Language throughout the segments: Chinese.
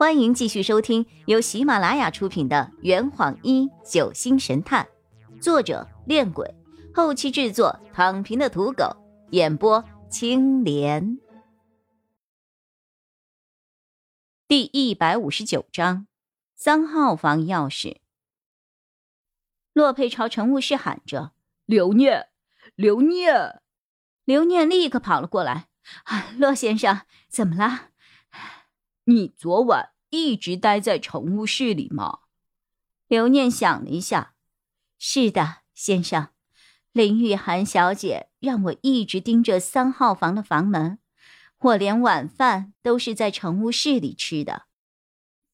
欢迎继续收听由喜马拉雅出品的《圆谎一九星神探》，作者：恋鬼，后期制作：躺平的土狗，演播：青莲。第一百五十九章，三号房钥匙。洛佩朝乘务室喊着：“刘念，刘念！”刘念立刻跑了过来：“啊，洛先生，怎么了？”你昨晚一直待在乘务室里吗？刘念想了一下，是的，先生。林玉涵小姐让我一直盯着三号房的房门，我连晚饭都是在乘务室里吃的。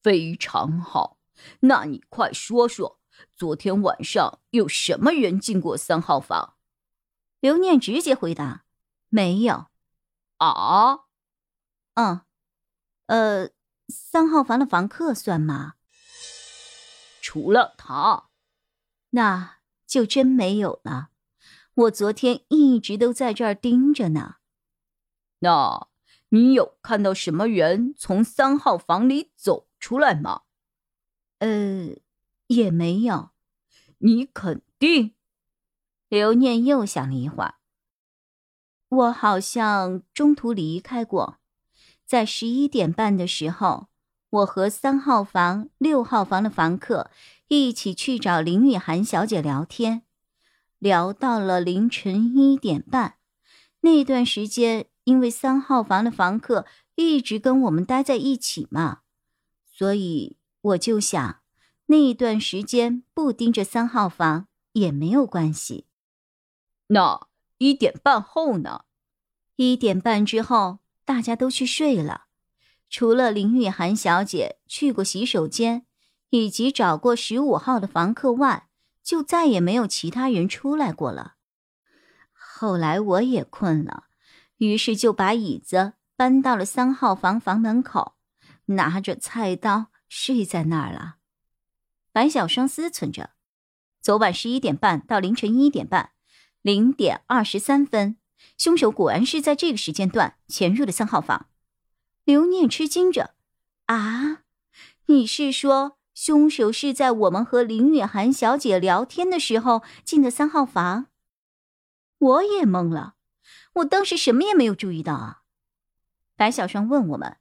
非常好，那你快说说，昨天晚上有什么人进过三号房？刘念直接回答：没有。啊？嗯。呃，三号房的房客算吗？除了他，那就真没有了。我昨天一直都在这儿盯着呢。那你有看到什么人从三号房里走出来吗？呃，也没有。你肯定？刘念又想了一会儿。我好像中途离开过。在十一点半的时候，我和三号房、六号房的房客一起去找林雨涵小姐聊天，聊到了凌晨一点半。那段时间，因为三号房的房客一直跟我们待在一起嘛，所以我就想，那段时间不盯着三号房也没有关系。那一点半后呢？一点半之后。大家都去睡了，除了林雨涵小姐去过洗手间，以及找过十五号的房客外，就再也没有其他人出来过了。后来我也困了，于是就把椅子搬到了三号房房门口，拿着菜刀睡在那儿了。白小双思忖着，昨晚十一点半到凌晨一点半，零点二十三分。凶手果然是在这个时间段潜入了三号房。刘念吃惊着：“啊，你是说凶手是在我们和林雨涵小姐聊天的时候进的三号房？”我也懵了，我当时什么也没有注意到啊。白小双问我们：“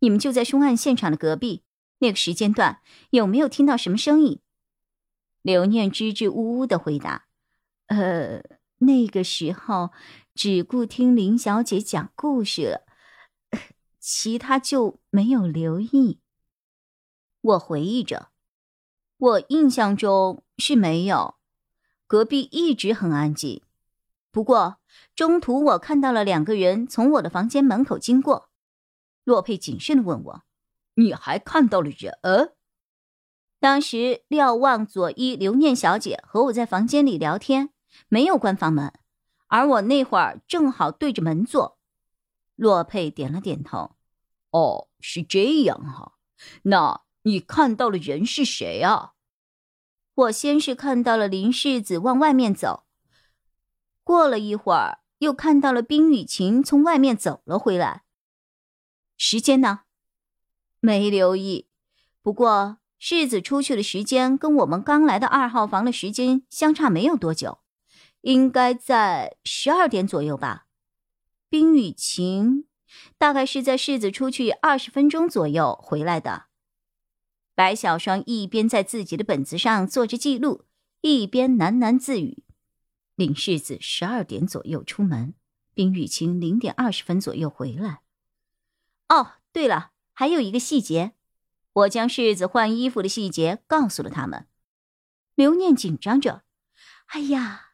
你们就在凶案现场的隔壁，那个时间段有没有听到什么声音？”刘念支支吾吾的回答：“呃，那个时候。”只顾听林小姐讲故事了，其他就没有留意。我回忆着，我印象中是没有，隔壁一直很安静。不过中途我看到了两个人从我的房间门口经过。洛佩谨慎的问我：“你还看到了人？”当时瞭望左一刘念小姐和我在房间里聊天，没有关房门。而我那会儿正好对着门坐，洛佩点了点头。哦，是这样哈。那你看到了人是谁啊？我先是看到了林世子往外面走，过了一会儿又看到了冰雨晴从外面走了回来。时间呢？没留意。不过世子出去的时间跟我们刚来的二号房的时间相差没有多久。应该在十二点左右吧。冰雨晴大概是在世子出去二十分钟左右回来的。白小双一边在自己的本子上做着记录，一边喃喃自语：“林世子十二点左右出门，冰雨晴零点二十分左右回来。”哦，对了，还有一个细节，我将世子换衣服的细节告诉了他们。刘念紧张着：“哎呀！”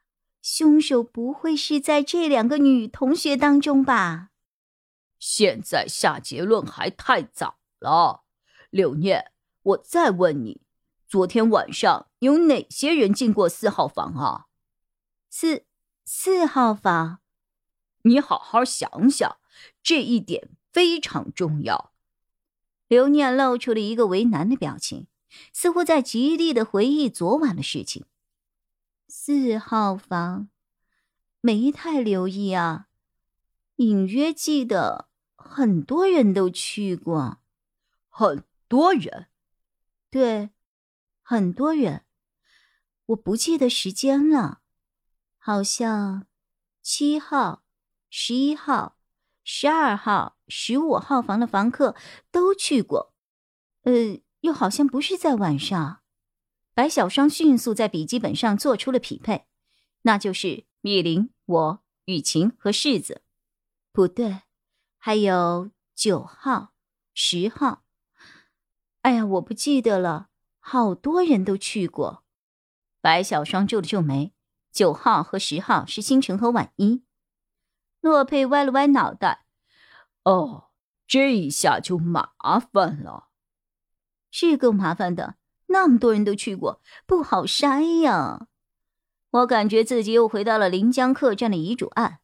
凶手不会是在这两个女同学当中吧？现在下结论还太早了。柳念，我再问你，昨天晚上有哪些人进过四号房啊？四四号房，你好好想想，这一点非常重要。刘念露出了一个为难的表情，似乎在极力的回忆昨晚的事情。四号房，没太留意啊，隐约记得很多人都去过，很多人。对，很多人。我不记得时间了，好像七号、十一号、十二号、十五号房的房客都去过。呃，又好像不是在晚上。白小双迅速在笔记本上做出了匹配，那就是米林、我、雨晴和世子。不对，还有九号、十号。哎呀，我不记得了，好多人都去过。白小双皱了皱眉，九号和十号是星辰和婉一。洛佩歪了歪脑袋，哦，这一下就麻烦了，是够麻烦的。那么多人都去过，不好筛呀。我感觉自己又回到了临江客栈的遗嘱案。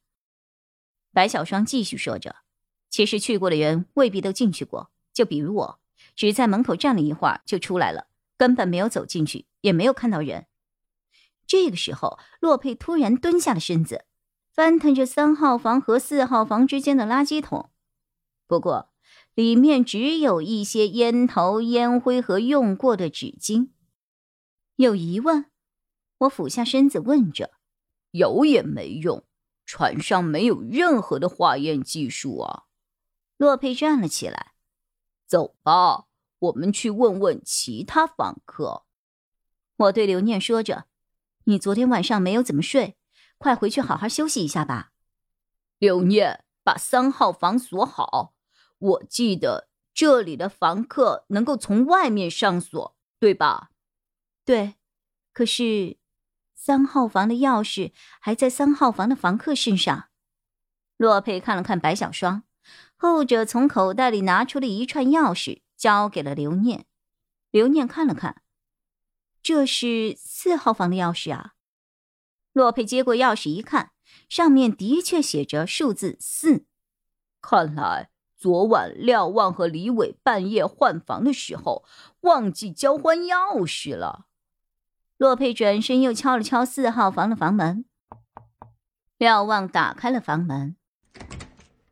白小双继续说着：“其实去过的人未必都进去过，就比如我，只在门口站了一会儿就出来了，根本没有走进去，也没有看到人。”这个时候，洛佩突然蹲下了身子，翻腾着三号房和四号房之间的垃圾桶。不过，里面只有一些烟头、烟灰和用过的纸巾。有疑问？我俯下身子问着。有也没用，船上没有任何的化验技术啊。洛佩站了起来，走吧，我们去问问其他访客。我对刘念说着。你昨天晚上没有怎么睡，快回去好好休息一下吧。刘念，把三号房锁好。我记得这里的房客能够从外面上锁，对吧？对。可是，三号房的钥匙还在三号房的房客身上。洛佩看了看白小双，后者从口袋里拿出了一串钥匙，交给了刘念。刘念看了看。这是四号房的钥匙啊！洛佩接过钥匙一看，上面的确写着数字四。看来昨晚廖望和李伟半夜换房的时候忘记交换钥匙了。洛佩转身又敲了敲四号房的房门。廖望打开了房门，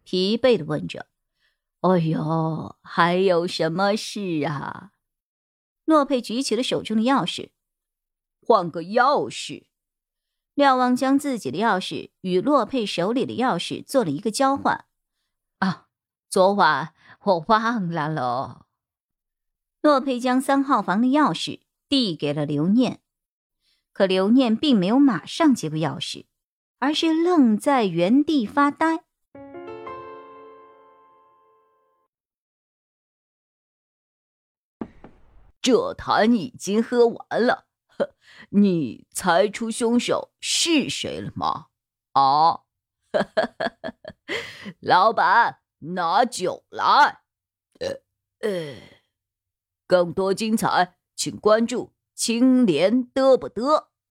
疲惫的问着：“哎呦，还有什么事啊？”洛佩举起了手中的钥匙，换个钥匙。廖望将自己的钥匙与洛佩手里的钥匙做了一个交换。昨晚我忘了喽。洛佩将三号房的钥匙递给了刘念，可刘念并没有马上接过钥匙，而是愣在原地发呆。这坛已经喝完了，呵，你猜出凶手是谁了吗？啊，老板，拿酒来。呃呃，更多精彩，请关注青莲嘚不嘚。